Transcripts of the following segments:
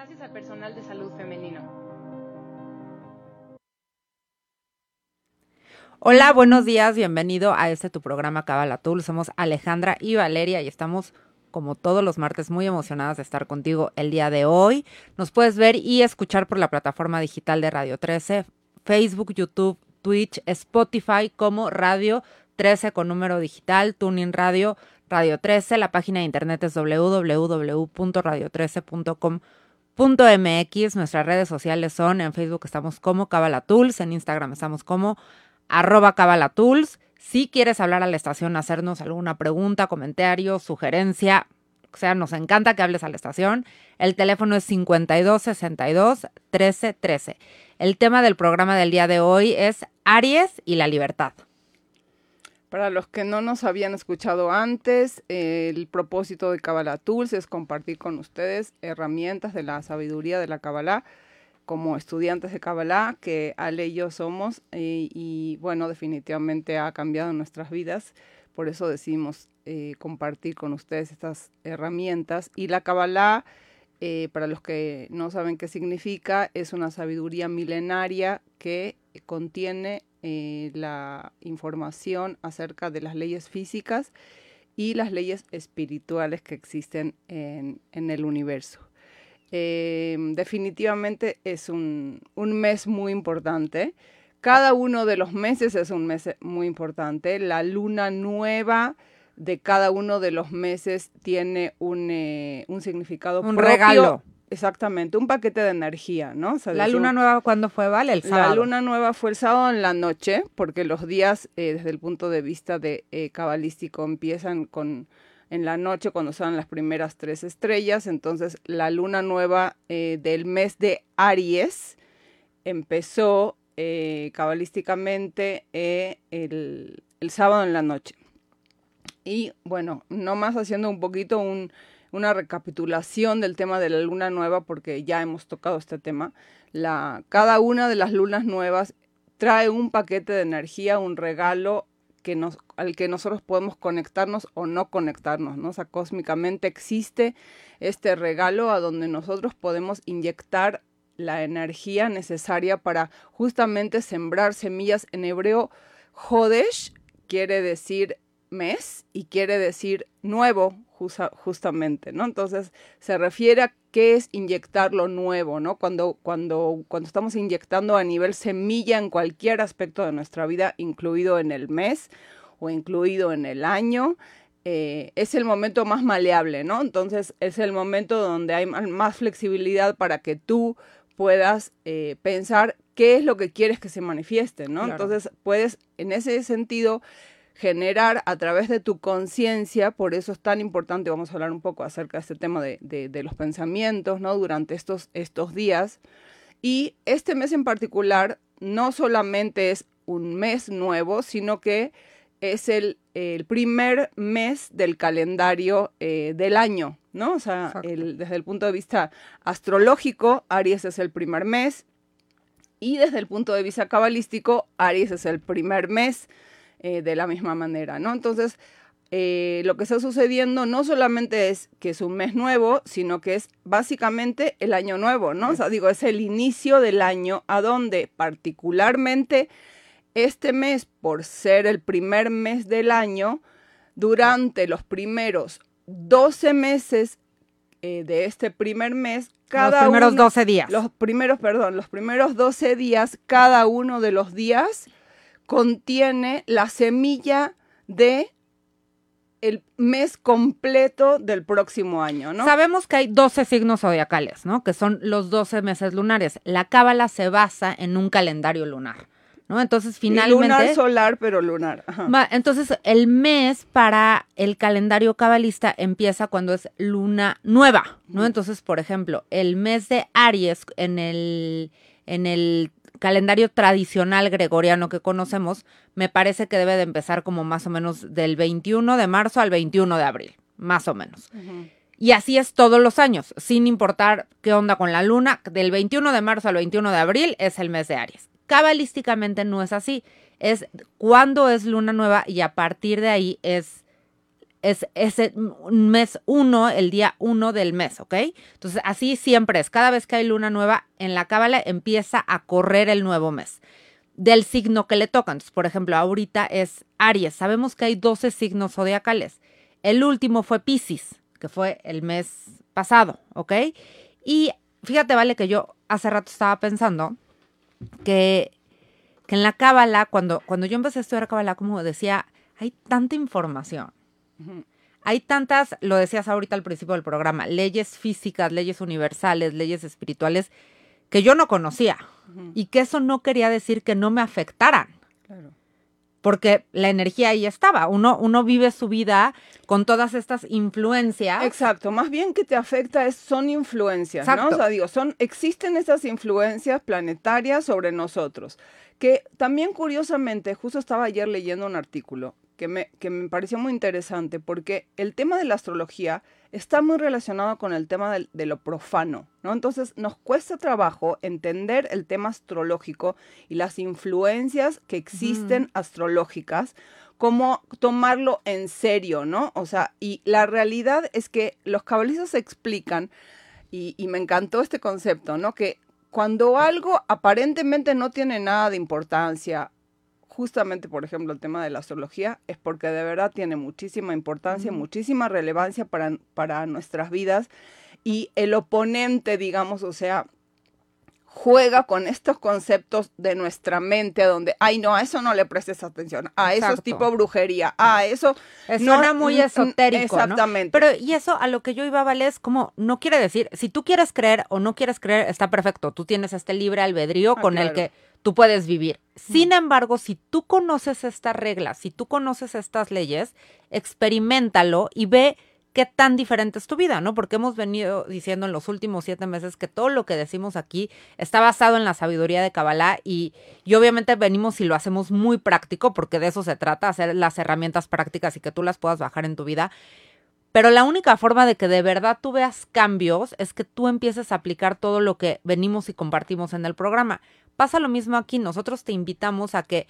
Gracias al personal de salud femenino. Hola, buenos días, bienvenido a este tu programa Cabalatul. Somos Alejandra y Valeria y estamos como todos los martes muy emocionadas de estar contigo el día de hoy. Nos puedes ver y escuchar por la plataforma digital de Radio 13, Facebook, YouTube, Twitch, Spotify como Radio 13 con número digital, Tuning Radio, Radio 13. La página de internet es www.radio13.com.mx. Nuestras redes sociales son en Facebook estamos como Cabalatools, en Instagram estamos como arroba Cabalatools. Si quieres hablar a la estación, hacernos alguna pregunta, comentario, sugerencia, o sea, nos encanta que hables a la estación. El teléfono es 52 62 13 13. El tema del programa del día de hoy es Aries y la libertad. Para los que no nos habían escuchado antes, el propósito de Kabbalah Tools es compartir con ustedes herramientas de la sabiduría de la Kabbalah como estudiantes de Kabbalah, que Ale y yo somos, y, bueno, definitivamente ha cambiado nuestras vidas, por eso decidimos eh, compartir con ustedes estas herramientas. Y la Kabbalah, eh, para los que no saben qué significa, es una sabiduría milenaria que contiene eh, la información acerca de las leyes físicas y las leyes espirituales que existen en, el universo. Eh, definitivamente es un, mes muy importante. Cada uno de los meses es un mes muy importante. La luna nueva de cada uno de los meses tiene un, eh, significado un regalo Exactamente, un paquete de energía, ¿no? la luna nueva, ¿cuándo fue, Vale? El sábado. La luna nueva fue el sábado en la noche, porque los días, eh, desde el punto de vista de eh, cabalístico, empiezan con en la noche cuando son las primeras tres estrellas. Entonces, la luna nueva eh, del mes de Aries empezó cabalísticamente el, el sábado en la noche. Y bueno, nomás haciendo un poquito un una recapitulación del tema de la luna nueva, porque ya hemos tocado este tema. La, cada una de las lunas nuevas trae un paquete de energía, un regalo que nos, al que nosotros podemos conectarnos o no conectarnos, ¿no? Cósmicamente existe este regalo a donde nosotros podemos inyectar la energía necesaria para justamente sembrar semillas. En hebreo, Jodesh quiere decir mes y quiere decir nuevo, justamente, ¿no? Entonces, se refiere a qué es inyectar lo nuevo, ¿no? Cuando, cuando, cuando estamos inyectando a nivel semilla en cualquier aspecto de nuestra vida, incluido en el mes o incluido en el año, eh, es el momento más maleable, ¿no? Entonces, es el momento donde hay más flexibilidad para que tú puedas eh, pensar qué es lo que quieres que se manifieste, ¿no? Entonces, puedes, en ese sentido, generar a través de tu conciencia, por eso es tan importante, vamos a hablar un poco acerca de este tema de, los pensamientos, ¿no? Durante estos, estos días. Y este mes en particular no solamente es un mes nuevo, sino que es el, primer mes del calendario eh, del año, ¿no? O sea, desde el punto de vista astrológico, Aries es el primer mes, y desde el punto de vista cabalístico, Aries es el primer mes eh, de la misma manera, ¿no? Entonces, eh, lo que está sucediendo no solamente es que es un mes nuevo, sino que es básicamente el año nuevo, ¿no? O sea, digo, es el inicio del año a donde particularmente este mes, por ser el primer mes del año, durante los primeros 12 meses eh, de este primer mes, cada Los primeros 12 días. Los primeros, perdón, los primeros 12 días, cada uno de los días contiene la semilla de el mes completo del próximo año, ¿no? Sabemos que hay 12 signos zodiacales, ¿no? Que son los 12 meses lunares. La cábala se basa en un calendario lunar, ¿no? Entonces, finalmente... lunar solar, pero lunar. entonces, el mes para el calendario cabalista empieza cuando es luna nueva, ¿no? Entonces, por ejemplo, el mes de Aries en el, en el calendario tradicional gregoriano que conocemos, me parece que debe de empezar como más o menos del 21 de marzo al 21 de abril, más o menos. Y así es todos los años, sin importar qué onda con la luna, del 21 de marzo al 21 de abril es el mes de Aries. Cabalísticamente no es así, es cuando es luna nueva y a partir de ahí es es ese mes uno, el día uno del mes, ¿ok? Entonces, así siempre es. Cada vez que hay luna nueva en la cábala, empieza a correr el nuevo mes del signo que le toca. Entonces, por ejemplo, ahorita es Aries. Sabemos que hay 12 signos zodiacales. El último fue Pisces, que fue el mes pasado, ¿ok? Y fíjate, vale, que yo hace rato estaba pensando que, que en la cábala, cuando, cuando yo empecé a estudiar cábala, como decía, hay tanta información. Hay tantas, lo decías ahorita al principio del programa, leyes físicas, leyes universales, leyes espirituales, que yo no conocía. Y que eso no quería decir que no me afectaran. Claro. Porque la energía ahí estaba. Uno, uno vive su vida con todas estas influencias. Exacto. Más bien que te afecta es, son influencias, ¿no? O sea, digo, son, existen esas influencias planetarias sobre nosotros. Que también curiosamente, justo estaba ayer leyendo un artículo que me, que me pareció muy interesante porque el tema de la astrología está muy relacionado con el tema de, lo profano, ¿no? Entonces nos cuesta trabajo entender el tema astrológico y las influencias que existen astrológicas, cómo tomarlo en serio, ¿no? O sea, y la realidad es que los cabalistas explican, y, y me encantó este concepto, ¿no? Que cuando algo aparentemente no tiene nada de importancia justamente, por ejemplo, el tema de la astrología, es porque de verdad tiene muchísima importancia, muchísima relevancia para, para nuestras vidas. Y el oponente, digamos, o sea, juega con estos conceptos de nuestra mente, donde, ay, no, a eso no le prestes atención, a eso es tipo brujería, a eso... no, era muy esotérico, Exactamente. Pero, y eso a lo que yo iba, Vale, es como, no quiere decir, si tú quieres creer o no quieres creer, está perfecto, tú tienes este libre albedrío ah, con el que tú puedes vivir. Sin embargo, si tú conoces estas reglas, si tú conoces estas leyes, experimentalo y ve qué tan diferente es tu vida, ¿no? Porque hemos venido diciendo en los últimos siete meses que todo lo que decimos aquí está basado en la sabiduría de Kabbalah y, y obviamente venimos y lo hacemos muy práctico porque de eso se trata, hacer las herramientas prácticas y que tú las puedas bajar en tu vida. Pero la única forma de que de verdad tú veas cambios es que tú empieces a aplicar todo lo que venimos y compartimos en el programa. Pasa lo mismo aquí, nosotros te invitamos a que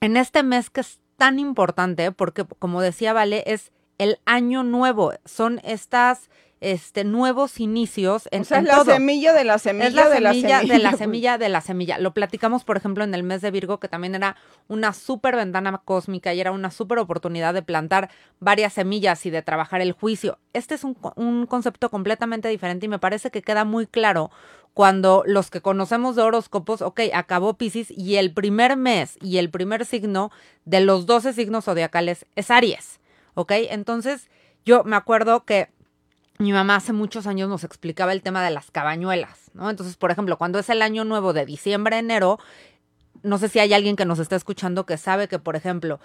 en este mes que es tan importante, porque como decía Vale, es el año nuevo, son estas este, nuevos inicios en, o sea, es la semilla de la semilla, es la de, la semilla de la semilla de la semilla. Lo platicamos, por ejemplo, en el mes de Virgo, que también era una súper ventana cósmica y era una súper oportunidad de plantar varias semillas y de trabajar el juicio. Este es un, un concepto completamente diferente y me parece que queda muy claro cuando los que conocemos de horóscopos, ok, acabó Pisces y el primer mes y el primer signo de los 12 signos zodiacales es Aries, ok. Entonces, yo me acuerdo que mi mamá hace muchos años nos explicaba el tema de las cabañuelas, ¿no? Entonces, por ejemplo, cuando es el año nuevo de diciembre, enero, no sé si hay alguien que nos está escuchando que sabe que, por ejemplo,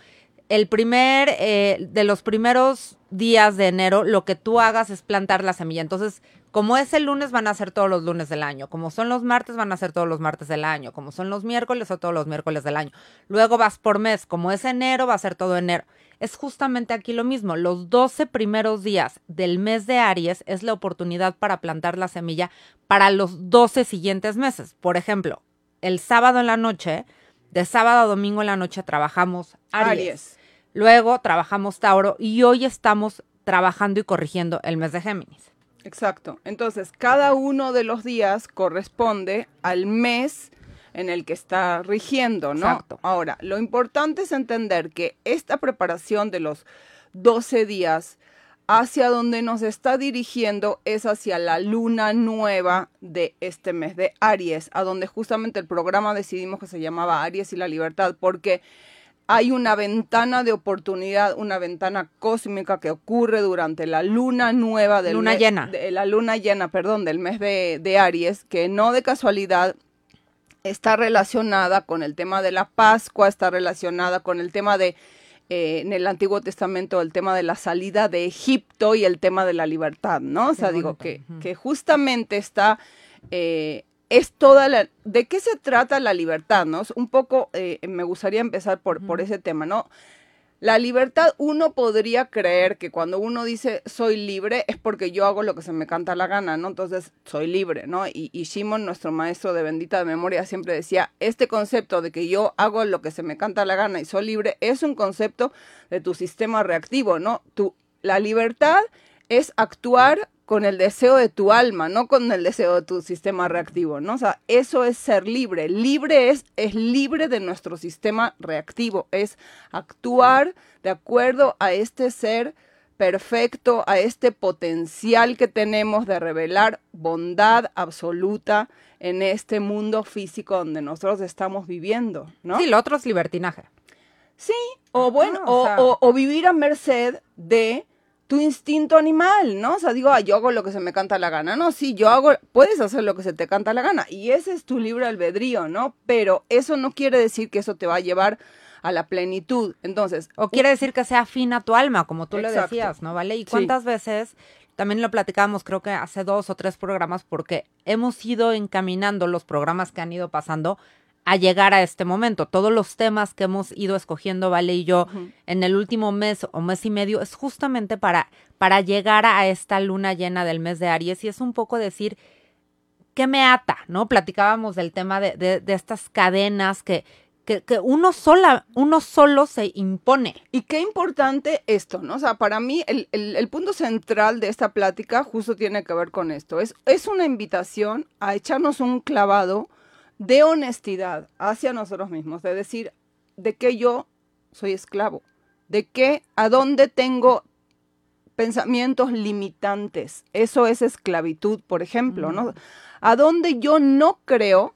el primer, eh, de los primeros días de enero, lo que tú hagas es plantar la semilla. Entonces, como es el lunes, van a ser todos los lunes del año. Como son los martes, van a ser todos los martes del año. Como son los miércoles, o todos los miércoles del año. Luego vas por mes. Como es enero, va a ser todo enero. Es justamente aquí lo mismo. Los 12 primeros días del mes de Aries es la oportunidad para plantar la semilla para los 12 siguientes meses. Por ejemplo, el sábado en la noche, de sábado a domingo en la noche trabajamos Aries. Luego trabajamos Tauro y hoy estamos trabajando y corrigiendo el mes de Géminis. Exacto. Entonces, cada uno de los días corresponde al mes en el que está rigiendo, ¿no? Exacto. Ahora, lo importante es entender que esta preparación de los 12 días hacia donde nos está dirigiendo es hacia la luna nueva de este mes de Aries, a donde justamente el programa decidimos que se llamaba Aries y la libertad, porque hay una ventana de oportunidad, una ventana cósmica que ocurre durante la luna nueva del luna llena. De, la luna llena, perdón, del mes de, Aries, que no de casualidad está relacionada con el tema de la Pascua, está relacionada con el tema de, eh, en el Antiguo Testamento, el tema de la salida de Egipto y el tema de la libertad, ¿no? O sea, digo que, que justamente está eh, es toda la... ¿De qué se trata la libertad? ¿no? Un poco eh, me gustaría empezar por, por ese tema, ¿no? La libertad, uno podría creer que cuando uno dice soy libre es porque yo hago lo que se me canta la gana, ¿no? Entonces soy libre, ¿no? Y, y Shimon, nuestro maestro de bendita memoria, siempre decía, este concepto de que yo hago lo que se me canta la gana y soy libre es un concepto de tu sistema reactivo, ¿no? Tu, la libertad es actuar con el deseo de tu alma, no con el deseo de tu sistema reactivo, ¿no? O sea, eso es ser libre. Libre es, es libre de nuestro sistema reactivo, es actuar de acuerdo a este ser perfecto, a este potencial que tenemos de revelar bondad absoluta en este mundo físico donde nosotros estamos viviendo, ¿no? Sí, lo otro es libertinaje. Sí, o bueno, o o, sea- o- o vivir a merced de tu instinto animal, ¿no? O sea, digo, ah, yo hago lo que se me canta la gana. No, sí, yo hago, puedes hacer lo que se te canta la gana. Y ese es tu libre albedrío, ¿no? Pero eso no quiere decir que eso te va a llevar a la plenitud. Entonces, O quiere decir que sea afín a tu alma, como tú lo decías, ¿no? ¿Vale? Y Sí. cuántas veces, también lo platicábamos creo que hace dos o tres programas, porque hemos ido encaminando los programas que han ido pasando a llegar a este momento. Todos los temas que hemos ido escogiendo, Vale y yo, en el último mes o mes y medio, es justamente para, para llegar a esta luna llena del mes de Aries y es un poco decir, ¿qué me ata? ¿No? Platicábamos del tema de, de- de estas cadenas que, que, que uno, sola, uno solo se impone. Y qué importante esto, ¿no? O sea, para mí el, el- el punto central de esta plática justo tiene que ver con esto. Es, es una invitación a echarnos un clavado de honestidad hacia nosotros mismos, de decir, de que yo soy esclavo, de que a dónde tengo pensamientos limitantes. Eso es esclavitud, por ejemplo, ¿no? A dónde yo no creo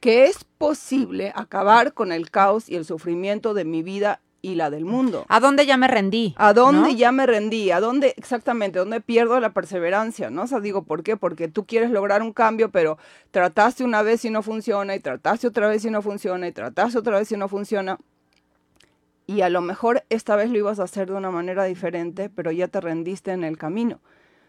que es posible acabar con el caos y el sufrimiento de mi vida y la del mundo. ¿A dónde ya me rendí? ¿A dónde ¿no? ya me rendí? ¿A dónde exactamente? ¿Dónde pierdo la perseverancia? ¿No? O sea, digo, ¿por qué? Porque tú quieres lograr un cambio, pero trataste una vez y no funciona, y trataste otra vez y no funciona, y trataste otra vez y no funciona. Y a lo mejor esta vez lo ibas a hacer de una manera diferente, pero ya te rendiste en el camino.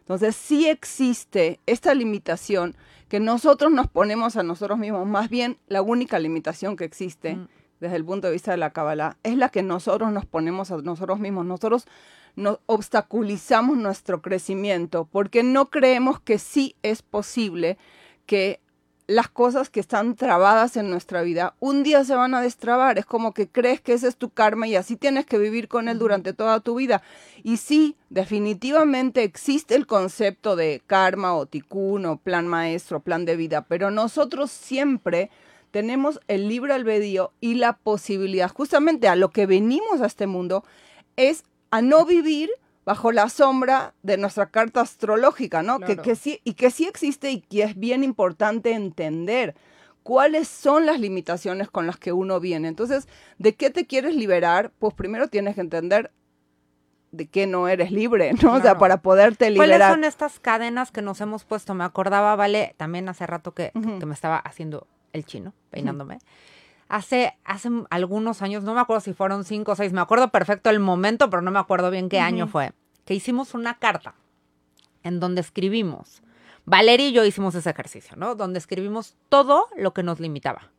Entonces sí existe esta limitación que nosotros nos ponemos a nosotros mismos. Más bien, la única limitación que existe Mm. Desde el punto de vista de la Kabbalah es la que nosotros nos ponemos a nosotros mismos. Nosotros nos obstaculizamos nuestro crecimiento porque no creemos que sí es posible que las cosas que están trabadas en nuestra vida un día se van a destrabar. Es como que crees que ese es tu karma y así tienes que vivir con él durante toda tu vida. Y sí, definitivamente existe el concepto de karma o tikkun o plan maestro, plan de vida, pero nosotros siempre tenemos el libre albedrío y la posibilidad, justamente a lo que venimos a este mundo, es a no vivir bajo la sombra de nuestra carta astrológica, ¿no? Que, Claro. que sí, y que sí existe y que es bien importante entender cuáles son las limitaciones con las que uno viene. Entonces, ¿de qué te quieres liberar? Pues primero tienes que entender de qué no eres libre, ¿no? O sea, para poderte ¿Cuáles liberar. son estas cadenas que nos hemos puesto? Me acordaba, Vale, también hace rato que, que- que me estaba haciendo el chino, peinándome. Hace, hace algunos años, no me acuerdo si fueron cinco o seis, me acuerdo perfecto el momento, pero no me acuerdo bien qué año Ujú. fue, que hicimos una carta en donde escribimos, Valeria y yo hicimos ese ejercicio, ¿no? Donde escribimos todo lo que nos limitaba,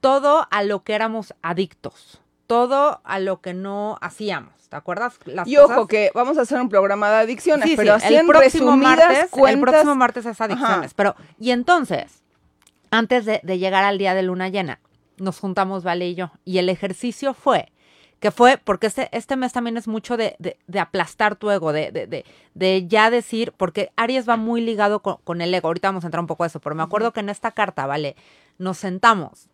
todo a lo que éramos adictos, todo a lo que no hacíamos, ¿te acuerdas? Las Y ojo, cosas- que vamos a hacer un programa de adicciones, Sí, pero sí, así el en próximo resumidas martes, cuentas. el próximo martes es adicciones. Ajá. Pero, y entonces, antes de, de llegar al día de luna llena, nos juntamos Vale y yo. Y el ejercicio fue, que fue, porque este, este mes también es mucho de, de- de aplastar tu ego, de, de, de, de ya decir, porque Aries va muy ligado con, con el ego. Ahorita vamos a entrar un poco a eso, pero me acuerdo que en esta carta, Vale, nos sentamos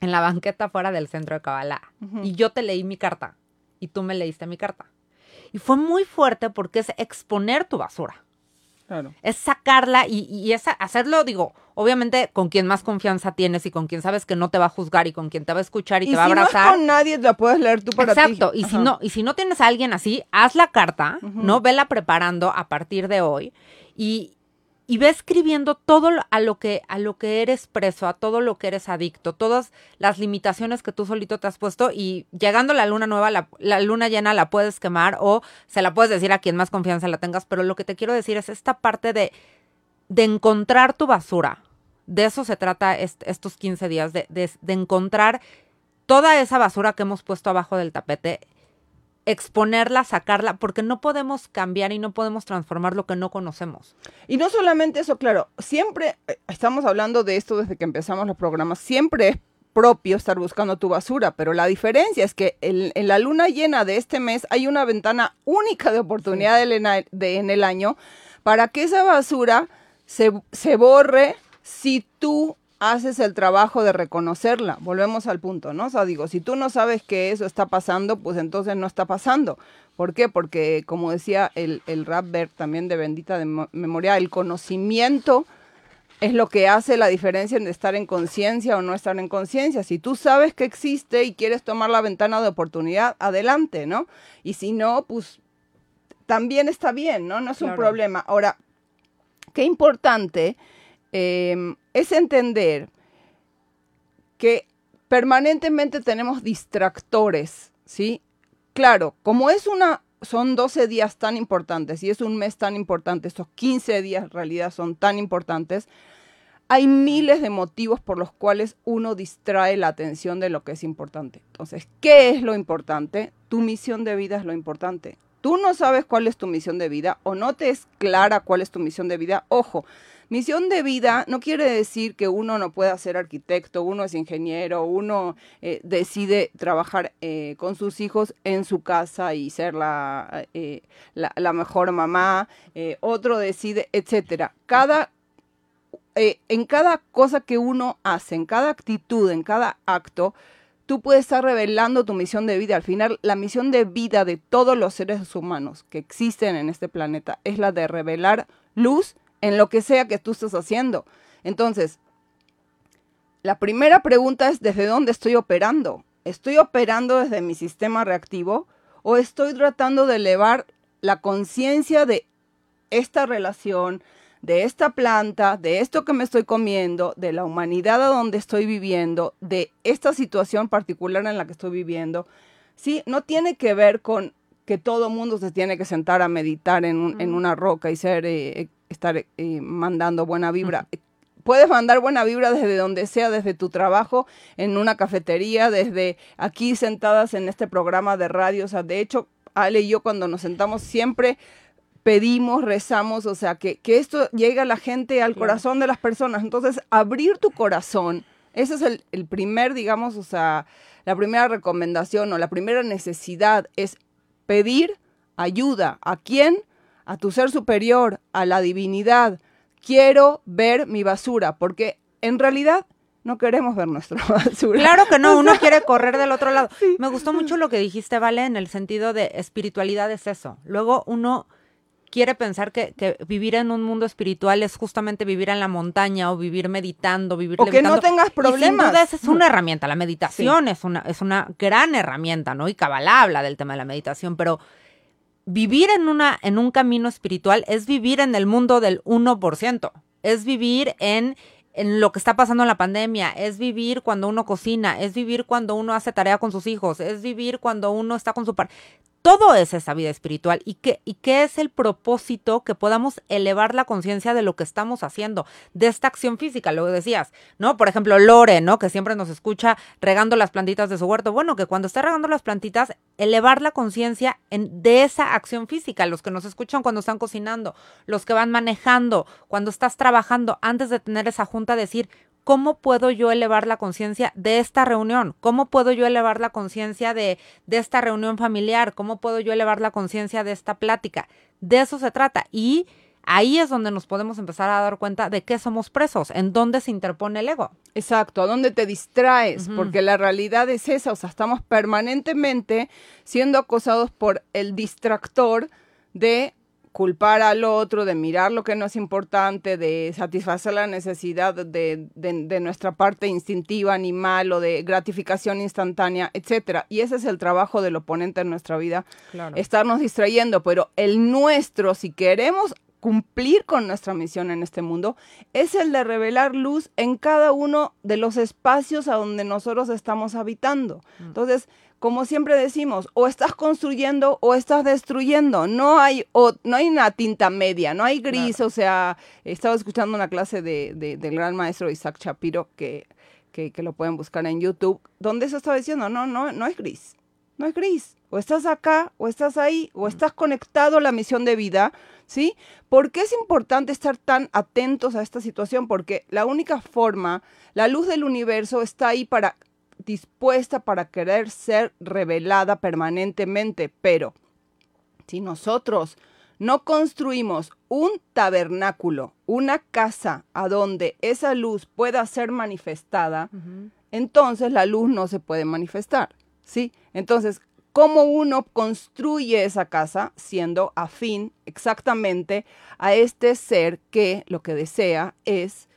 en la banqueta fuera del centro de Kabbalah. Ujú. Y yo te leí mi carta y tú me leíste mi carta. Y fue muy fuerte porque es exponer tu basura. Claro. Es sacarla y, y es hacerlo, digo, obviamente con quien más confianza tienes y con quien sabes que no te va a juzgar y con quien te va a escuchar y, Y te va a no abrazar. es con nadie, la puedes leer tú para ti. Exacto, y si no, y si no tienes a alguien así, haz la carta. ¿no? Vela preparando a partir de hoy y, y ve escribiendo todo a lo que a lo que eres preso, a todo lo que eres adicto, todas las limitaciones que tú solito te has puesto y llegando la luna nueva, la, luna llena la puedes quemar o se la puedes decir a quien más confianza la tengas, pero lo que te quiero decir es esta parte de de encontrar tu basura. De eso se trata est- estos 15 días, de- de encontrar toda esa basura que hemos puesto abajo del tapete, exponerla, sacarla, porque no podemos cambiar y no podemos transformar lo que no conocemos. Y no solamente eso, claro, siempre eh, estamos hablando de esto desde que empezamos los programas, siempre es propio estar buscando tu basura, pero la diferencia es que en, la luna llena de este mes hay una ventana única de oportunidad en el año para que esa basura se, se borre si tú haces el trabajo de reconocerla. Volvemos al punto, ¿no? O sea, digo, si tú no sabes que eso está pasando, pues entonces no está pasando. ¿Por qué? Porque, como decía el, el Rapper también de Bendita de Memoria, el conocimiento es lo que hace la diferencia en estar en conciencia o no estar en conciencia. Si tú sabes que existe y quieres tomar la ventana de oportunidad, adelante, ¿no? Y si no, pues también está bien, ¿no? No es un problema. Ahora, qué importante Em, es entender que permanentemente tenemos distractores, ¿sí? Claro, como es una, son 12 días tan importantes y es un mes tan importante, estos 15 días en realidad son tan importantes, hay miles de motivos por los cuales uno distrae la atención de lo que es importante. Entonces, ¿qué es lo importante? Tu misión de vida es lo importante. Tú no sabes cuál es tu misión de vida o no te es clara cuál es tu misión de vida. Ojo, Misión de vida no quiere decir que uno no pueda ser arquitecto, uno es ingeniero, uno eh, decide trabajar eh, con sus hijos en su casa y ser la, eh, la, mejor mamá, otro decide, etcétera. Cada en cada cosa que uno hace, en cada actitud, en cada acto, tú puedes estar revelando tu misión de vida. Al final, la misión de vida de todos los seres humanos que existen en este planeta es la de revelar luz en lo que sea que tú estés haciendo. Entonces, la primera pregunta es, ¿desde dónde estoy operando? ¿Estoy operando desde mi sistema reactivo o estoy tratando de elevar la conciencia de esta relación, de esta planta, de esto que me estoy comiendo, de la humanidad a donde estoy viviendo, de esta situación particular en la que estoy viviendo? Sí, no tiene que ver con que todo mundo se tiene que sentar a meditar en, en una roca y ser eh, estar eh, mandando buena vibra. Puedes mandar buena vibra desde donde sea, desde tu trabajo, en una cafetería, desde aquí sentadas en este programa de radio. O sea, de hecho, Ale y yo cuando nos sentamos siempre pedimos, rezamos, o sea, que, que esto llegue a la gente, al corazón de las personas. Entonces, abrir tu corazón, ese es el, el primer, digamos, o sea, la primera recomendación o la primera necesidad es pedir ayuda. ¿A quién? A tu ser superior, a la divinidad. Quiero ver mi basura, porque en realidad no queremos ver nuestra basura. Claro que no, uno quiere correr del otro lado. Me gustó mucho lo que dijiste, Vale, en el sentido de espiritualidad es eso. Luego uno quiere pensar que, vivir en un mundo espiritual es justamente vivir en la montaña o vivir meditando, vivir o que no tengas problemas. Y sin es una herramienta. La meditación es una es una gran herramienta, ¿no? Y Kabbalah habla del tema de la meditación, pero vivir en, una, en un camino espiritual es vivir en el mundo del 1%, es vivir en, en lo que está pasando en la pandemia, es vivir cuando uno cocina, es vivir cuando uno hace tarea con sus hijos, es vivir cuando uno está con su par todo es esa vida espiritual y qué, y qué es el propósito que podamos elevar la conciencia de lo que estamos haciendo, de esta acción física, lo decías, ¿no? Por ejemplo, Lore, ¿no? Que siempre nos escucha regando las plantitas de su huerto. Bueno, que cuando esté regando las plantitas, elevar la conciencia de esa acción física, los que nos escuchan cuando están cocinando, los que van manejando, cuando estás trabajando, antes de tener esa junta, decir, ¿cómo puedo yo elevar la conciencia de esta reunión? ¿Cómo puedo yo elevar la conciencia de, de, esta reunión familiar? ¿Cómo puedo yo elevar la conciencia de esta plática? De eso se trata. Y ahí es donde nos podemos empezar a dar cuenta de qué somos presos, en dónde se interpone el ego. Exacto, a dónde te distraes, porque la realidad es esa, o sea, estamos permanentemente siendo acosados por el distractor de culpar al otro, de mirar lo que no es importante, de satisfacer la necesidad de, de, nuestra parte instintiva, animal o de gratificación instantánea, etcétera. Y ese es el trabajo del oponente en nuestra vida, estarnos distrayendo, pero el nuestro, si queremos cumplir con nuestra misión en este mundo, es el de revelar luz en cada uno de los espacios a donde nosotros estamos habitando. Mm. Entonces, como siempre decimos, o estás construyendo o estás destruyendo. No hay, o, no hay una tinta media, no hay gris. O sea, estaba escuchando una clase de, del gran maestro Isaac Shapiro, que, que, lo pueden buscar en YouTube, donde eso estaba diciendo, no, no, no es gris. no es gris. O estás acá, o estás ahí, o estás conectado a la misión de vida, ¿sí? ¿Por qué es importante estar tan atentos a esta situación? Porque la única forma, la luz del universo está ahí para dispuesta para querer ser revelada permanentemente, pero si nosotros no construimos un tabernáculo, una casa a donde esa luz pueda ser manifestada, entonces la luz no se puede manifestar, ¿sí? Entonces, ¿cómo uno construye esa casa siendo afín exactamente a este ser que lo que desea es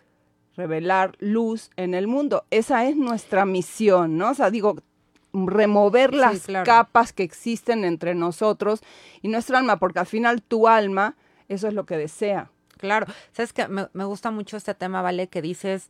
revelar luz en el mundo? Esa es nuestra misión, ¿no? O sea, digo, remover las capas que existen entre nosotros y nuestra alma, porque al final tu alma, eso es lo que desea. Claro, sabes que me, me gusta mucho este tema, ¿vale? Que dices,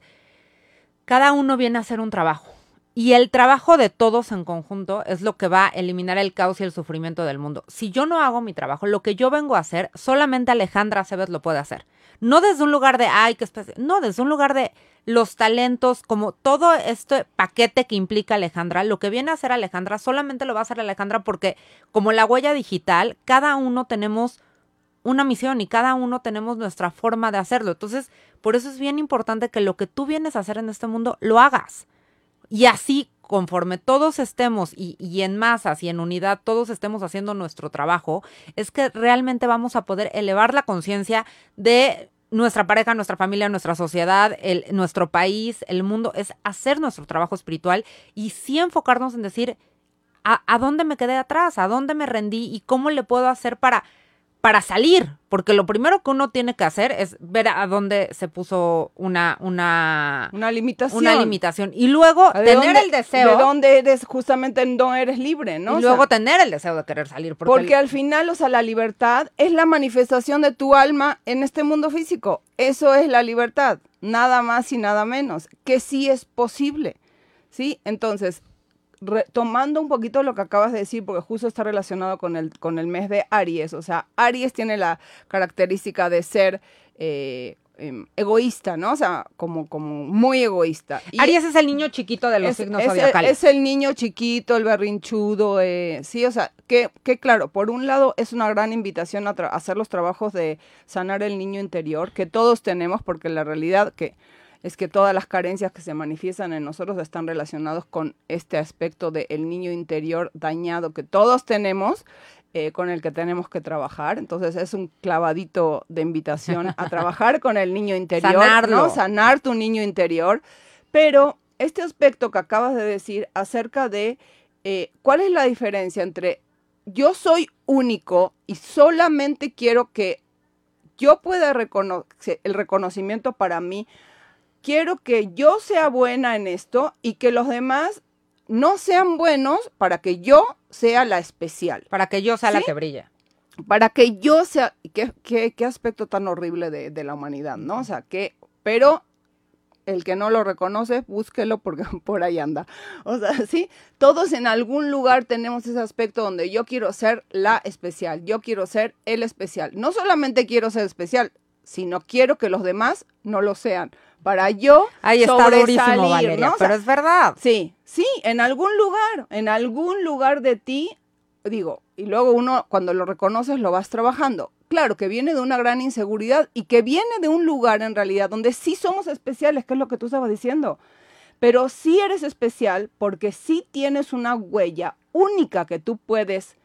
cada uno viene a hacer un trabajo. Y el trabajo de todos en conjunto es lo que va a eliminar el caos y el sufrimiento del mundo. Si yo no hago mi trabajo, lo que yo vengo a hacer, solamente Alejandra Cebes lo puede hacer. No desde un lugar de, ay, qué especie. No, desde un lugar de, los talentos, como todo este paquete que implica Alejandra, lo que viene a hacer Alejandra solamente lo va a hacer Alejandra porque como la huella digital, cada uno tenemos una misión y cada uno tenemos nuestra forma de hacerlo. Entonces, por eso es bien importante que lo que tú vienes a hacer en este mundo lo hagas. Y así, conforme todos estemos y, y, en masas y en unidad, todos estemos haciendo nuestro trabajo, es que realmente vamos a poder elevar la conciencia de nuestra pareja, nuestra familia, nuestra sociedad, el, nuestro país, el mundo, es hacer nuestro trabajo espiritual y sí enfocarnos en decir a, a dónde me quedé atrás, a dónde me rendí y cómo le puedo hacer para para salir, porque lo primero que uno tiene que hacer es ver a dónde se puso una una una limitación, una limitación y luego tener el deseo de dónde eres justamente no eres libre, ¿no? Y luego tener el deseo de querer salir, porque, porque al final, o sea, la libertad es la manifestación de tu alma en este mundo físico. Eso es la libertad, nada más y nada menos, que sí es posible. ¿Sí? Entonces, tomando un poquito lo que acabas de decir, porque justo está relacionado con el, con el mes de Aries, o sea, Aries tiene la característica de ser eh, em, egoísta, ¿no? O sea, como, como muy egoísta. Aries es el niño chiquito de los signos zodiacales. Es el niño chiquito, el berrinchudo, eh, sí, o sea, que, que, claro, por un lado es una gran invitación a hacer los trabajos de sanar el niño interior, que todos tenemos, porque la realidad que es que todas las carencias que se manifiestan en nosotros están relacionados con este aspecto del niño interior dañado que todos tenemos, eh, con el que tenemos que trabajar. Entonces es un clavadito de invitación a trabajar con el niño interior, Sanarlo. sanar tu niño interior. Pero este aspecto que acabas de decir acerca de eh, cuál es la diferencia entre yo soy único y solamente quiero que yo pueda reconocer el reconocimiento para mí quiero que yo sea buena en esto y que los demás no sean buenos para que yo sea la especial. Para que yo sea la que brilla. Para que yo sea, qué, qué, qué aspecto tan horrible de, de, la humanidad, ¿no? O sea, que, pero el que no lo reconoce, búsquelo porque por ahí anda. O sea, sí, todos en algún lugar tenemos ese aspecto donde yo quiero ser la especial, yo quiero ser el especial. No solamente quiero ser especial, sino quiero que los demás no lo sean para yo Ahí está durísimo, Valeria, pero es verdad. Sí, sí, en algún lugar, en algún lugar de ti, digo, y luego uno cuando lo reconoces lo vas trabajando. Claro, que viene de una gran inseguridad y que viene de un lugar en realidad donde sí somos especiales, que es lo que tú estabas diciendo. Pero sí eres especial porque sí tienes una huella única que tú puedes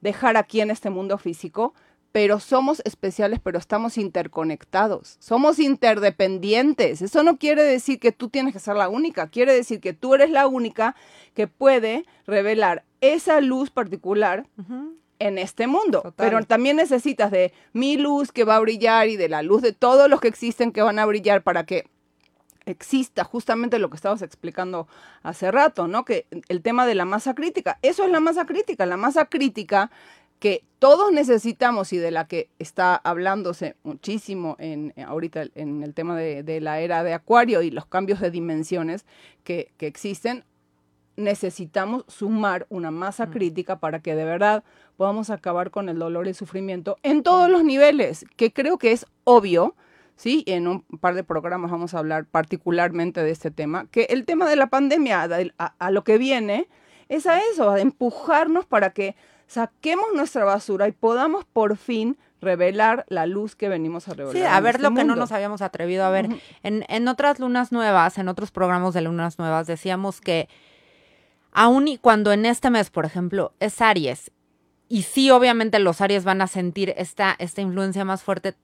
dejar aquí en este mundo físico pero somos especiales, pero estamos interconectados, somos interdependientes. Eso no quiere decir que tú tienes que ser la única, quiere decir que tú eres la única que puede revelar esa luz particular. En este mundo, pero también necesitas de mi luz que va a brillar y de la luz de todos los que existen que van a brillar para que exista justamente lo que estabas explicando hace rato, ¿no? Que el tema de la masa crítica, eso es la masa crítica, la masa crítica que todos necesitamos y de la que está hablándose muchísimo en, ahorita en el tema de, la era de Acuario y los cambios de dimensiones que, existen, necesitamos sumar una masa mm. crítica para que de verdad podamos acabar con el dolor y el sufrimiento en todos los niveles, que creo que es obvio, ¿sí? En un par de programas vamos a hablar particularmente de este tema, que el tema de la pandemia, a, a lo que viene, es a eso, a empujarnos para que saquemos nuestra basura y podamos por fin revelar la luz que venimos a revelar. Sí, a ver este lo que no nos habíamos atrevido a ver. en, en otras lunas nuevas, en otros programas de lunas nuevas, decíamos que aun y cuando en este mes, por ejemplo, es Aries, y sí, obviamente los Aries van a sentir esta, esta influencia más fuerte,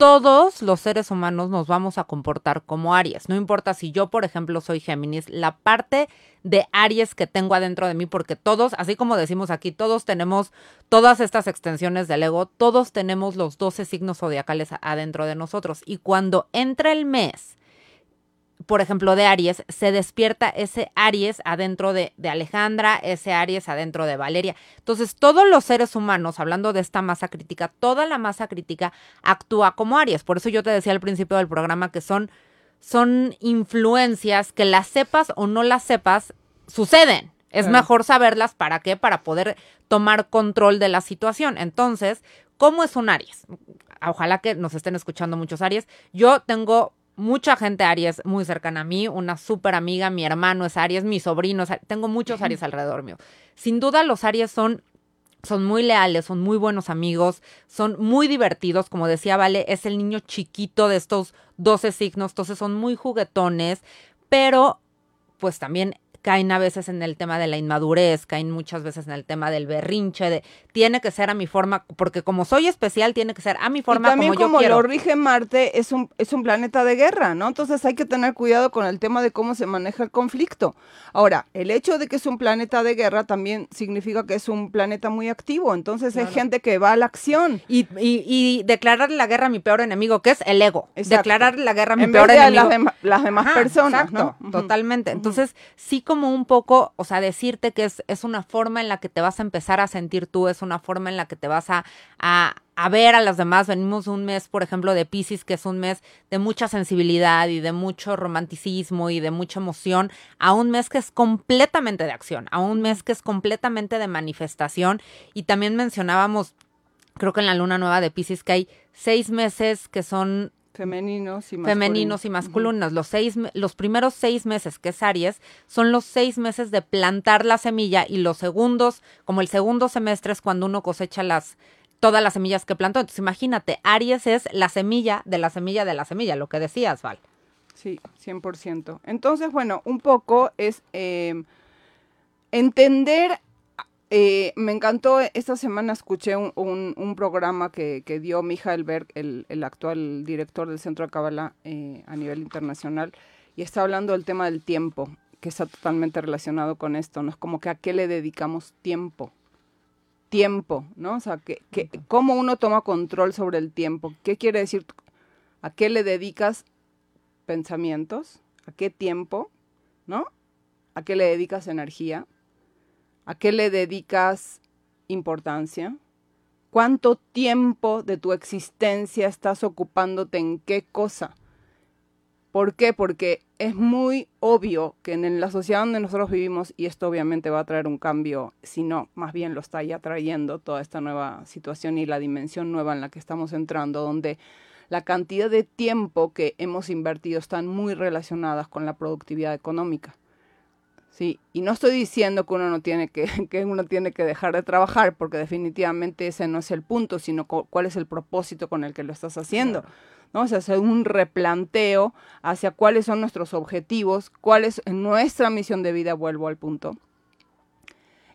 todos los seres humanos nos vamos a comportar como Aries. No importa si yo, por ejemplo, soy Géminis, la parte de Aries que tengo adentro de mí, porque todos, así como decimos aquí, todos tenemos todas estas extensiones del ego, todos tenemos los 12 signos zodiacales adentro de nosotros. Y cuando entra el mes, por ejemplo, de Aries, se despierta ese Aries adentro de, de Alejandra, ese Aries adentro de Valeria. Entonces, todos los seres humanos, hablando de esta masa crítica, toda la masa crítica actúa como Aries. Por eso yo te decía al principio del programa que son, son influencias que las sepas o no las sepas, suceden. Es Claro. mejor saberlas para qué, para poder tomar control de la situación. Entonces, ¿cómo es un Aries? Ojalá que nos estén escuchando muchos Aries. Yo tengo mucha gente Aries muy cercana a mí, una súper amiga, mi hermano es Aries, mi sobrino es Aries, tengo muchos Aries alrededor mío. Sin duda los Aries son son muy leales, son muy buenos amigos, son muy divertidos, como decía Vale, es el niño chiquito de estos 12 signos, entonces son muy juguetones, pero pues también caen a veces en el tema de la inmadurez, caen muchas veces en el tema del berrinche, de tiene que ser a mi forma, porque como soy especial, tiene que ser a mi forma y también como yo como quiero. lo rige Marte, es un, es un planeta de guerra, ¿no? Entonces hay que tener cuidado con el tema de cómo se maneja el conflicto. Ahora, el hecho de que es un planeta de guerra también significa que es un planeta muy activo. Entonces hay gente que va a la acción. Y, y, y declararle la guerra a mi peor enemigo, que es el ego. Exacto. Declararle la guerra a mi En peor vez de a enemigo. las, dema- las demás Ajá, personas, exacto, ¿no? Totalmente. Entonces, sí como un poco, o sea, decirte que es, es una forma en la que te vas a empezar a sentir tú, es una forma en la que te vas a, a, a ver a las demás. Venimos un mes, por ejemplo, de Pisces, que es un mes de mucha sensibilidad y de mucho romanticismo y de mucha emoción, a un mes que es completamente de acción, a un mes que es completamente de manifestación. Y también mencionábamos, creo que en la luna nueva de Pisces, que hay seis meses que son Femeninos y masculinos. femeninos y masculinos. Los seis, los primeros seis meses, que es Aries, son los seis meses de plantar la semilla y los segundos, como el segundo semestre es cuando uno cosecha las todas las semillas que plantó. Entonces imagínate, Aries es la semilla de la semilla de la semilla, lo que decías, Val. Sí, 100%. Entonces, bueno, un poco es eh, entender, eh, me encantó, esta semana escuché un, un- un programa que, que dio Michael Berg, el, el actual director del Centro de Kabbalah eh, a nivel internacional, y está hablando del tema del tiempo, que está totalmente relacionado con esto, ¿no? Es como que a qué le dedicamos tiempo. Tiempo, ¿no? O sea, que, que, cómo uno toma control sobre el tiempo. ¿Qué quiere decir? ¿A qué le dedicas pensamientos? ¿A qué tiempo? ¿No? ¿A qué le dedicas energía? ¿A qué le dedicas importancia? ¿Cuánto tiempo de tu existencia estás ocupándote en qué cosa? ¿Por qué? Porque es muy obvio que en la sociedad donde nosotros vivimos, y esto obviamente va a traer un cambio, si no, más bien lo está ya trayendo toda esta nueva situación y la dimensión nueva en la que estamos entrando, donde la cantidad de tiempo que hemos invertido están muy relacionadas con la productividad económica. Sí, y no estoy diciendo que uno no tiene que, que uno tiene que dejar de trabajar, porque definitivamente ese no es el punto, sino cu- cuál es el propósito con el que lo estás haciendo. ¿no? O sea, hacer un replanteo hacia cuáles son nuestros objetivos, cuál es nuestra misión de vida, vuelvo al punto.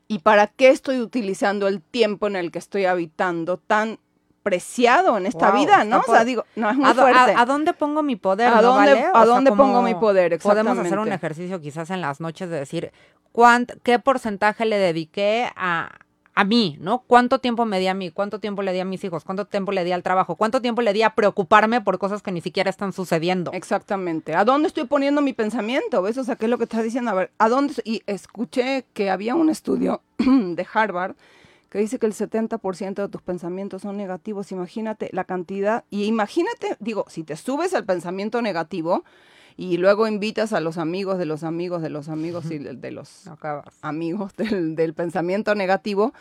Y para qué estoy utilizando el tiempo en el que estoy habitando tan preciado en esta Wow, vida, ¿no? O sea, digo, no es muy ¿A, fuerte. a- a dónde pongo mi poder? ¿A no, dónde- Vale? a sea, pongo mi poder? Podemos hacer un ejercicio quizás en las noches de decir cuánt, qué porcentaje le dediqué a, a mí, ¿no? ¿Cuánto tiempo me di a mí? ¿Cuánto tiempo le di a mis hijos? ¿Cuánto tiempo le di al trabajo? ¿Cuánto tiempo le di a preocuparme por cosas que ni siquiera están sucediendo? Exactamente. ¿A dónde estoy poniendo mi pensamiento? ¿Ves? O sea, ¿qué es lo que estás diciendo? A ver, ¿a dónde? estoy? Y escuché que había un estudio de Harvard que dice que el 70% de tus pensamientos son negativos. Imagínate la cantidad. Y imagínate, digo, si te subes al pensamiento negativo y luego invitas a los amigos de los amigos de los amigos y de, de los Acabas. amigos del, del pensamiento negativo,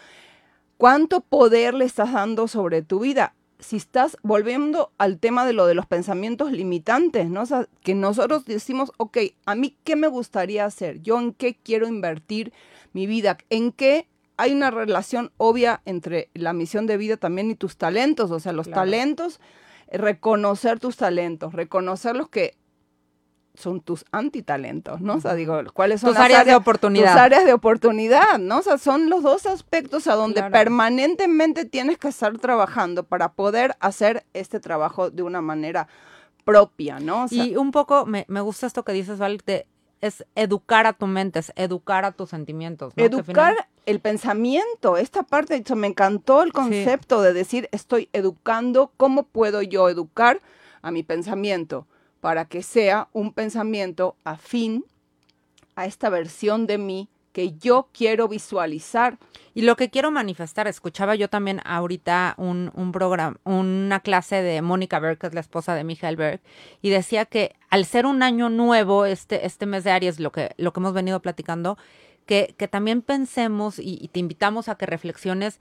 ¿cuánto poder le estás dando sobre tu vida? si estás volviendo al tema de lo de los pensamientos limitantes, ¿no? O sea, que nosotros decimos, ok, a mí qué me gustaría hacer, yo en qué quiero invertir mi vida, en qué hay una relación obvia entre la misión de vida también y tus talentos, o sea, los talentos, reconocer tus talentos, reconocer los que son tus antitalentos, ¿no? O sea, digo, ¿cuáles son tus áreas, de oportunidad? Tus áreas de oportunidad, ¿no? O sea, son los dos aspectos a donde permanentemente tienes que estar trabajando para poder hacer este trabajo de una manera propia, ¿no? y un poco me, gusta esto que dices, Val, de, es educar a tu mente, es educar a tus sentimientos. ¿no? Educar el pensamiento, esta parte, me encantó el concepto de decir, estoy educando, ¿cómo puedo yo educar a mi pensamiento? para que sea un pensamiento afín a esta versión de mí que yo quiero visualizar. Y lo que quiero manifestar, escuchaba yo también ahorita un, un programa, una clase de Mónica Berg, que es la esposa de Michael Berg, y decía que al ser un año nuevo, este, este mes de Aries, lo que, lo que hemos venido platicando, que, que también pensemos y, te invitamos a que reflexiones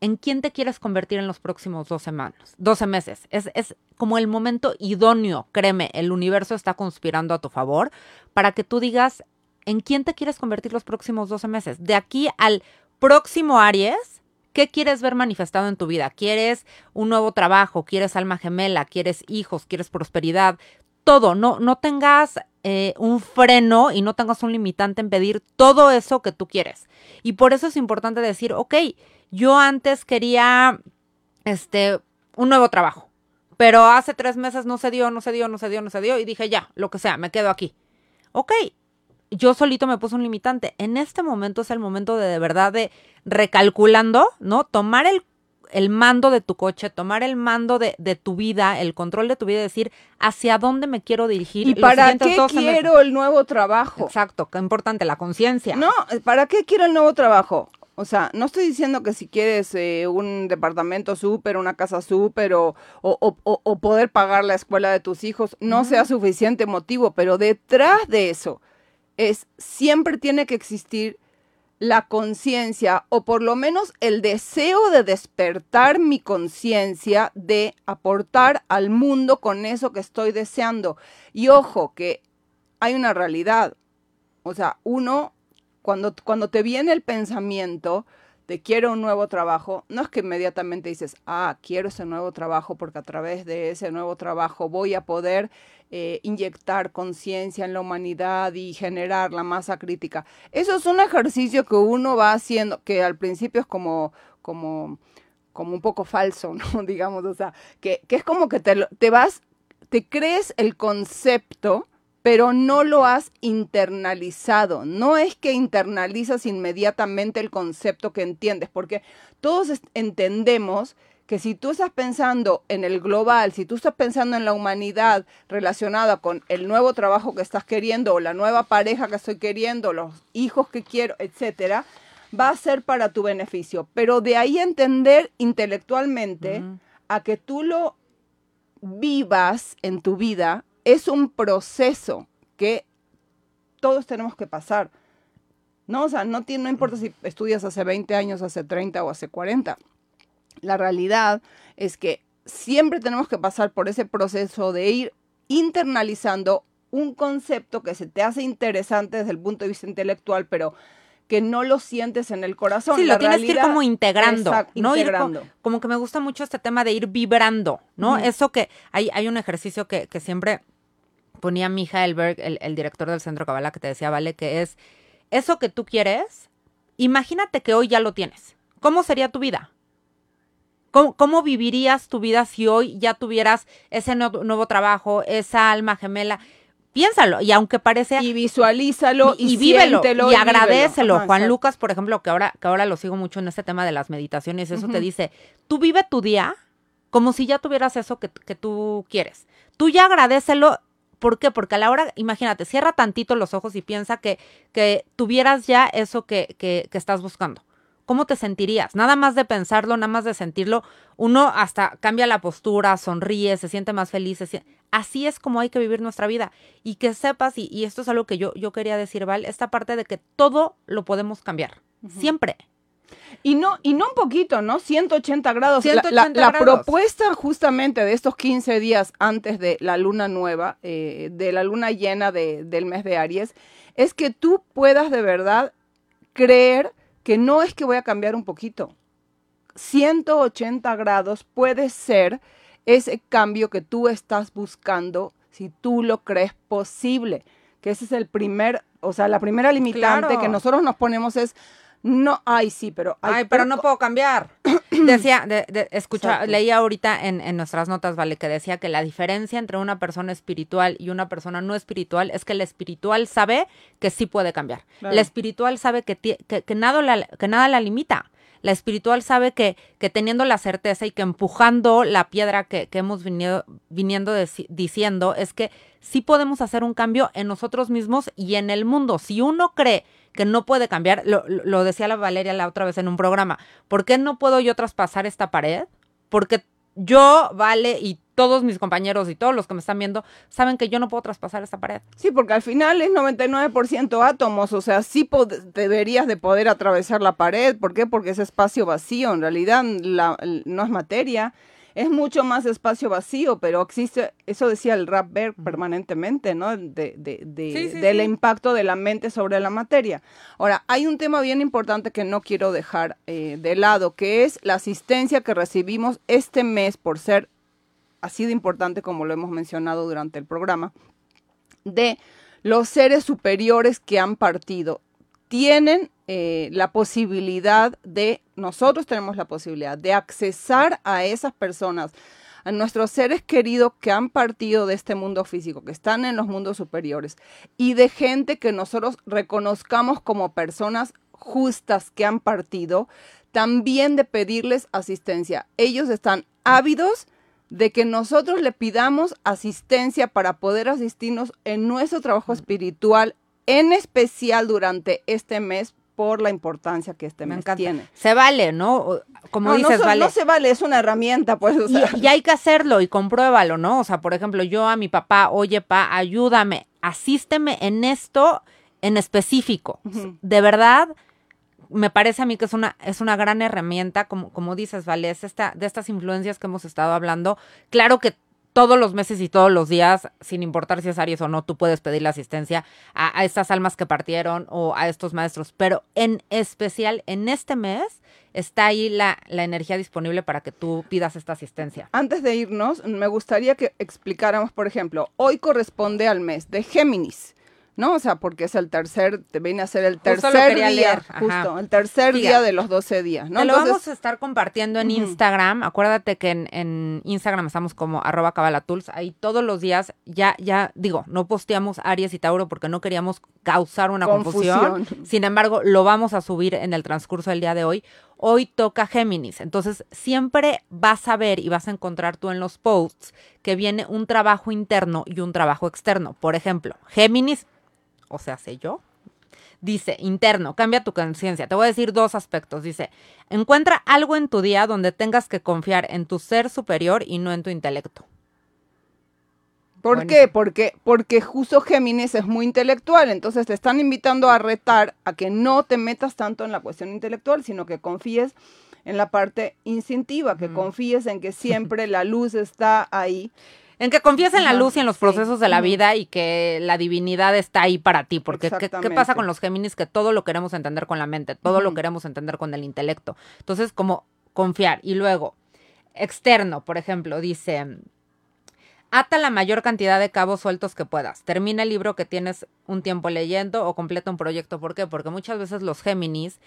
en quién te quieres convertir en los próximos 12 semanas, 12 meses. Es, es como el momento idóneo, créeme, el universo está conspirando a tu favor para que tú digas en quién te quieres convertir los próximos 12 meses. De aquí al próximo Aries, ¿qué quieres ver manifestado en tu vida? ¿Quieres un nuevo trabajo? ¿Quieres alma gemela? ¿Quieres hijos? ¿Quieres prosperidad? Todo, no, no tengas eh, un freno y no tengas un limitante en pedir todo eso que tú quieres. Y por eso es importante decir, ok, yo antes quería este un nuevo trabajo, pero hace tres meses no se dio, no se dio, no se dio, no se dio y dije ya, lo que sea, me quedo aquí. Ok, yo solito me puse un limitante. En este momento es el momento de de verdad de recalculando, ¿no? Tomar el, el mando de tu coche, tomar el mando de, de, tu vida, el control de tu vida decir hacia dónde me quiero dirigir. ¿Y para qué quiero el nuevo trabajo? Exacto, qué importante, la conciencia. No, ¿para qué quiero el nuevo trabajo? O sea, no estoy diciendo que si quieres eh, un departamento súper, una casa súper o, o, poder pagar la escuela de tus hijos no sea suficiente motivo, pero detrás de eso es siempre tiene que existir la conciencia o por lo menos el deseo de despertar mi conciencia de aportar al mundo con eso que estoy deseando. Y ojo que hay una realidad. O sea, uno cuando, cuando te viene el pensamiento de quiero un nuevo trabajo, no es que inmediatamente dices, ah, quiero ese nuevo trabajo porque a través de ese nuevo trabajo voy a poder eh, inyectar conciencia en la humanidad y generar la masa crítica. Eso es un ejercicio que uno va haciendo, que al principio es como, como, como un poco falso, ¿no? Digamos, o sea, que, que es como que te, te vas, te crees el concepto, pero no lo has internalizado. No es que internalizas inmediatamente el concepto que entiendes, porque todos entendemos que si tú estás pensando en el global, si tú estás pensando en la humanidad relacionada con el nuevo trabajo que estás queriendo o la nueva pareja que estoy queriendo, los hijos que quiero, etcétera, va a ser para tu beneficio. Pero de ahí entender intelectualmente a que tú lo vivas en tu vida es un proceso que todos tenemos que pasar. No, o sea, no, tiene, no importa si estudias hace 20 años, hace 30 o hace 40. La realidad es que siempre tenemos que pasar por ese proceso de ir internalizando un concepto que se te hace interesante desde el punto de vista intelectual, pero que no lo sientes en el corazón. Sí, lo tienes que ir como integrando, ¿no? como, que me gusta mucho este tema de ir vibrando, ¿no? Eso que hay, hay un ejercicio que, que siempre ponía Michael Berg, el, el director del Centro Cabala, que te decía, vale, que es eso que tú quieres, imagínate que hoy ya lo tienes. ¿Cómo sería tu vida? ¿Cómo, vivirías tu vida si hoy ya tuvieras ese nuevo trabajo, esa alma gemela? Piénsalo, y aunque parece... Y visualízalo y, y, vívelo, y, agradecelo. Juan Lucas, por ejemplo, que ahora, que ahora lo sigo mucho en este tema de las meditaciones, eso te dice, tú vive tu día como si ya tuvieras eso que, que tú quieres. Tú ya agradecelo ¿Por qué? Porque a la hora, imagínate, cierra tantito los ojos y piensa que, que tuvieras ya eso que, que, que, estás buscando. ¿Cómo te sentirías? Nada más de pensarlo, nada más de sentirlo, uno hasta cambia la postura, sonríe, se siente más feliz. Así es como hay que vivir nuestra vida. Y que sepas, y, y, esto es algo que yo, yo quería decir, Val, esta parte de que todo lo podemos cambiar. Siempre. Y no, y no un poquito, ¿no? 180 grados. La- 180 la, la grados. propuesta justamente de estos 15 días antes de la luna nueva, eh, de la luna llena de- del mes de Aries, es que tú puedas de verdad creer que no es que voy a cambiar un poquito. 180 grados puede ser ese cambio que tú estás buscando si tú lo crees posible. Que ese es el primer, o sea, la primera limitante Claro. que nosotros nos ponemos es, no, ay, sí, pero... Ay, pero no puedo cambiar. Decía, de, de- escucha, Exacto. leía ahorita en, en nuestras notas, vale, que decía que la diferencia entre una persona espiritual y una persona no espiritual es que el espiritual sabe que sí puede cambiar. La espiritual sabe que, que, que nada la, que nada la limita. La espiritual sabe que, que teniendo la certeza y que empujando la piedra que, que hemos venido, viniendo diciendo es que sí podemos hacer un cambio en nosotros mismos y en el mundo. Si uno cree que no puede cambiar, lo, lo- decía la Valeria la otra vez en un programa, ¿por qué no puedo yo traspasar esta pared? Porque yo, Vale, y todos mis compañeros y todos los que me están viendo saben que yo no puedo traspasar esta pared. Sí, porque al final es 99% átomos, o sea, sí deberías de poder atravesar la pared. ¿Por qué? Porque es espacio vacío, en realidad la- no es materia, es mucho más espacio vacío, pero existe, eso decía el rap Berg permanentemente, ¿no? De, de- de- Sí, sí, del sí. impacto de la mente sobre la materia. Ahora, hay un tema bien importante que no quiero dejar eh, de lado, que es la asistencia que recibimos este mes por ser así de importante como lo hemos mencionado durante el programa de los seres superiores que han partido. Tienen eh, la posibilidad de, nosotros tenemos la posibilidad de accesar a esas personas, a nuestros seres queridos que han partido de este mundo físico, que están en los mundos superiores, y de gente que nosotros reconozcamos como personas justas que han partido, también de pedirles asistencia. Ellos están ávidos de que nosotros le pidamos asistencia para poder asistirnos en nuestro trabajo espiritual, en especial durante este mes, por la importancia que este Me mes tiene. Se vale, ¿no? Como no, dices, no, vale. no se vale, es una herramienta, pues. o sea. Y, y hay que hacerlo y compruébalo, ¿no? O sea, por ejemplo, yo a mi papá, oye, pa, ayúdame, asísteme en esto en específico. De verdad, me parece a mí que es una, es una gran herramienta, como, como dices, Vale, es esta, de estas influencias que hemos estado hablando. Claro que todos los meses y todos los días, sin importar si es Aries o no, tú puedes pedir la asistencia a, estas almas que partieron o a estos maestros, pero en especial en este mes está ahí la, la energía disponible para que tú pidas esta asistencia. Antes de irnos, me gustaría que explicáramos, por ejemplo, hoy corresponde al mes de Géminis, ¿no? O sea, porque es el tercer, te viene a ser el tercer día, leer, justo, el tercer día de los 12 días, ¿no? Te lo Entonces, vamos a estar compartiendo en. Instagram. Acuérdate que en, en Instagram estamos como arroba cabalatools. Ahí todos los días ya, ya digo, no posteamos Aries y Tauro porque no queríamos causar una confusión. Confusión. Sin embargo, lo vamos a subir en el transcurso del día de hoy. Hoy toca Géminis. Entonces, siempre vas a ver y vas a encontrar tú en los posts que viene un trabajo interno y un trabajo externo. Por ejemplo, Géminis, o sea, sé yo, Dice, interno, cambia tu conciencia. Te voy a decir dos aspectos. Dice, encuentra algo en tu día donde tengas que confiar en tu ser superior y no en tu intelecto. ¿Por qué? Porque, porque justo Géminis es muy intelectual, entonces te están invitando a retar a que no te metas tanto en la cuestión intelectual, sino que confíes en la parte instintiva, que Mm. confíes en que siempre la luz está ahí. En que confíes en la luz y en los sí. procesos de la vida y que la divinidad está ahí para ti. Porque ¿qué, qué pasa con los Géminis? Que todo lo queremos entender con la mente, todo lo queremos entender con el intelecto. Entonces, como confiar. Y luego, externo, por ejemplo, dice, ata la mayor cantidad de cabos sueltos que puedas. Termina el libro que tienes un tiempo leyendo o completa un proyecto. ¿Por qué? Porque muchas veces los Géminis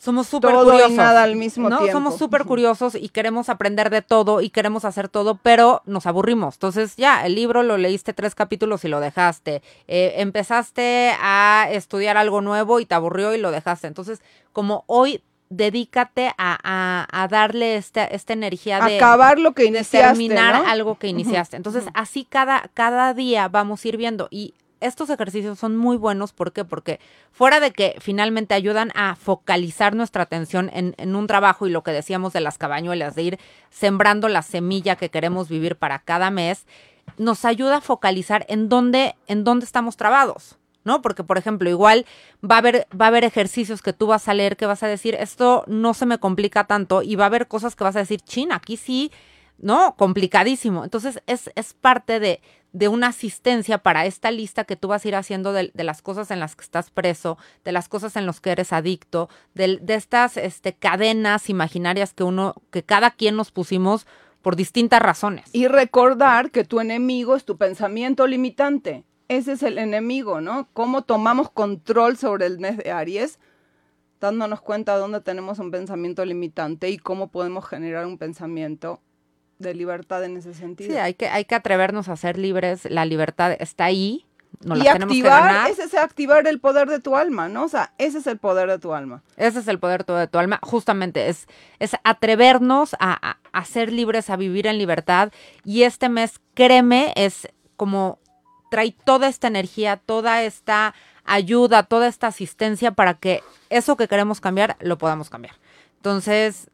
somos súper Todo y curiosos. nada al mismo ¿no? tiempo. Somos súper curiosos y queremos aprender de todo y queremos hacer todo, pero nos aburrimos. Entonces ya, el libro lo leíste tres capítulos y lo dejaste. Eh, empezaste a estudiar algo nuevo y te aburrió y lo dejaste. Entonces, como hoy dedícate a, a- a darle esta, esta energía de Acabar lo que iniciaste, terminar ¿no? algo que iniciaste. Entonces, así cada, cada día vamos a ir viendo. Y estos ejercicios son muy buenos. ¿Por qué? Porque fuera de que finalmente ayudan a focalizar nuestra atención en, un trabajo y lo que decíamos de las cabañuelas, de ir sembrando la semilla que queremos vivir para cada mes, nos ayuda a focalizar en dónde, en dónde estamos trabados. ¿no? Porque, por ejemplo, igual va a haber, va a haber ejercicios que tú vas a leer que vas a decir, esto no se me complica tanto, y va a haber cosas que vas a decir, chin, aquí sí, ¿no? Complicadísimo. Entonces, es, es parte de, de una asistencia para esta lista que tú vas a ir haciendo de, las cosas en las que estás preso, de las cosas en las que eres adicto, de, de estas este, cadenas imaginarias que uno, que cada quien nos pusimos por distintas razones. Y recordar que tu enemigo es tu pensamiento limitante ese es el enemigo, ¿no? Cómo tomamos control sobre el mes de Aries, dándonos cuenta de dónde tenemos un pensamiento limitante y cómo podemos generar un pensamiento de libertad en ese sentido. Sí, hay que, hay que atrevernos a ser libres, la libertad está ahí. No y activar, ese es activar el poder de tu alma, ¿no? O sea, ese es el poder de tu alma. Ese es el poder de tu alma, justamente, es, es atrevernos a, a, a ser libres, a vivir en libertad. Y este mes, créeme, es como trae toda esta energía, toda esta ayuda, toda esta asistencia para que eso que queremos cambiar lo podamos cambiar. Entonces,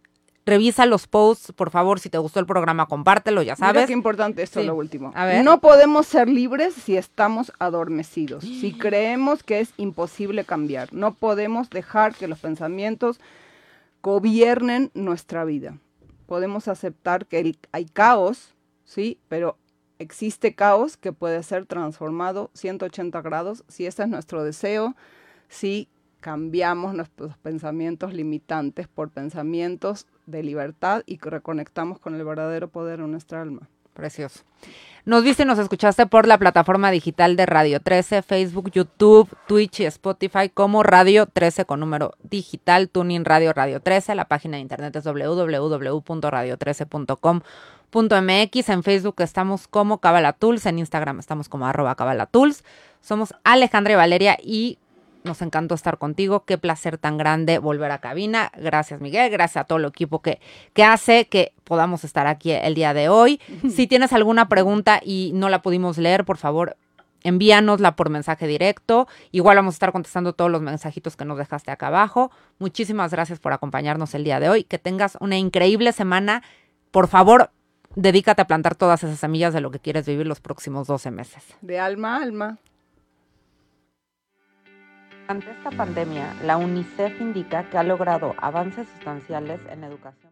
revisa los posts, por favor, si te gustó el programa, compártelo, ya sabes. Mira qué importante esto sí. lo último. A ver. No podemos ser libres si estamos adormecidos, si creemos que es imposible cambiar. No podemos dejar que los pensamientos gobiernen nuestra vida. Podemos aceptar que hay caos, sí, pero existe caos que puede ser transformado 180 grados si ese es nuestro deseo, si cambiamos nuestros pensamientos limitantes por pensamientos de libertad y reconectamos con el verdadero poder en nuestra alma. Precioso. Nos viste y nos escuchaste por la plataforma digital de Radio 13, Facebook, YouTube, Twitch y Spotify como Radio 13 con número digital, Tuning Radio Radio 13. La página de internet es www.radio13.com .mx, en Facebook estamos como Cabalatools, en Instagram estamos como arroba Cabalatools. Somos Alejandra y Valeria y nos encantó estar contigo. Qué placer tan grande volver a cabina. Gracias, Miguel. Gracias a todo el equipo que, que hace que podamos estar aquí el día de hoy. Si tienes alguna pregunta y no la pudimos leer, por favor, envíanosla por mensaje directo. Igual vamos a estar contestando todos los mensajitos que nos dejaste acá abajo. Muchísimas gracias por acompañarnos el día de hoy. Que tengas una increíble semana. Por favor, dedícate a plantar todas esas semillas de lo que quieres vivir los próximos 12 meses. De alma a alma. Ante esta pandemia, la UNICEF indica que ha logrado avances sustanciales en educación.